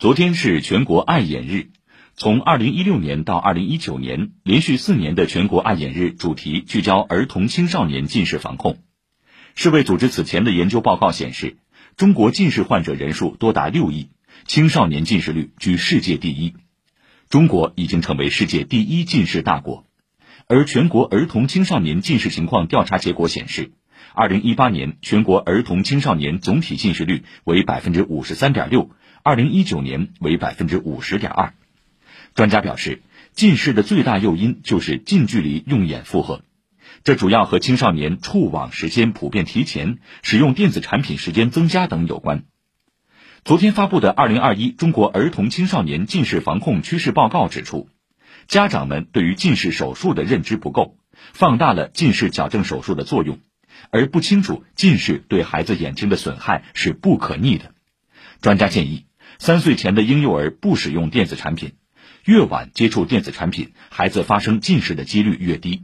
昨天是全国爱眼日，从二零一六年到二零一九年，连续四年的全国爱眼日主题聚焦儿童青少年近视防控。世卫组织此前的研究报告显示，中国近视患者人数多达六亿，青少年近视率居世界第一，中国已经成为世界第一近视大国。而全国儿童青少年近视情况调查结果显示，二零一八年全国儿童青少年总体近视率为百分之五十三点六。二零一九年为百分之五十点二，专家表示，近视的最大诱因就是近距离用眼负荷，这主要和青少年触网时间普遍提前、使用电子产品时间增加等有关。昨天发布的《二零二一中国儿童青少年近视防控趋势报告》指出，家长们对于近视手术的认知不够，放大了近视矫正手术的作用，而不清楚近视对孩子眼睛的损害是不可逆的。专家建议。三岁前的婴幼儿不使用电子产品，越晚接触电子产品，孩子发生近视的几率越低。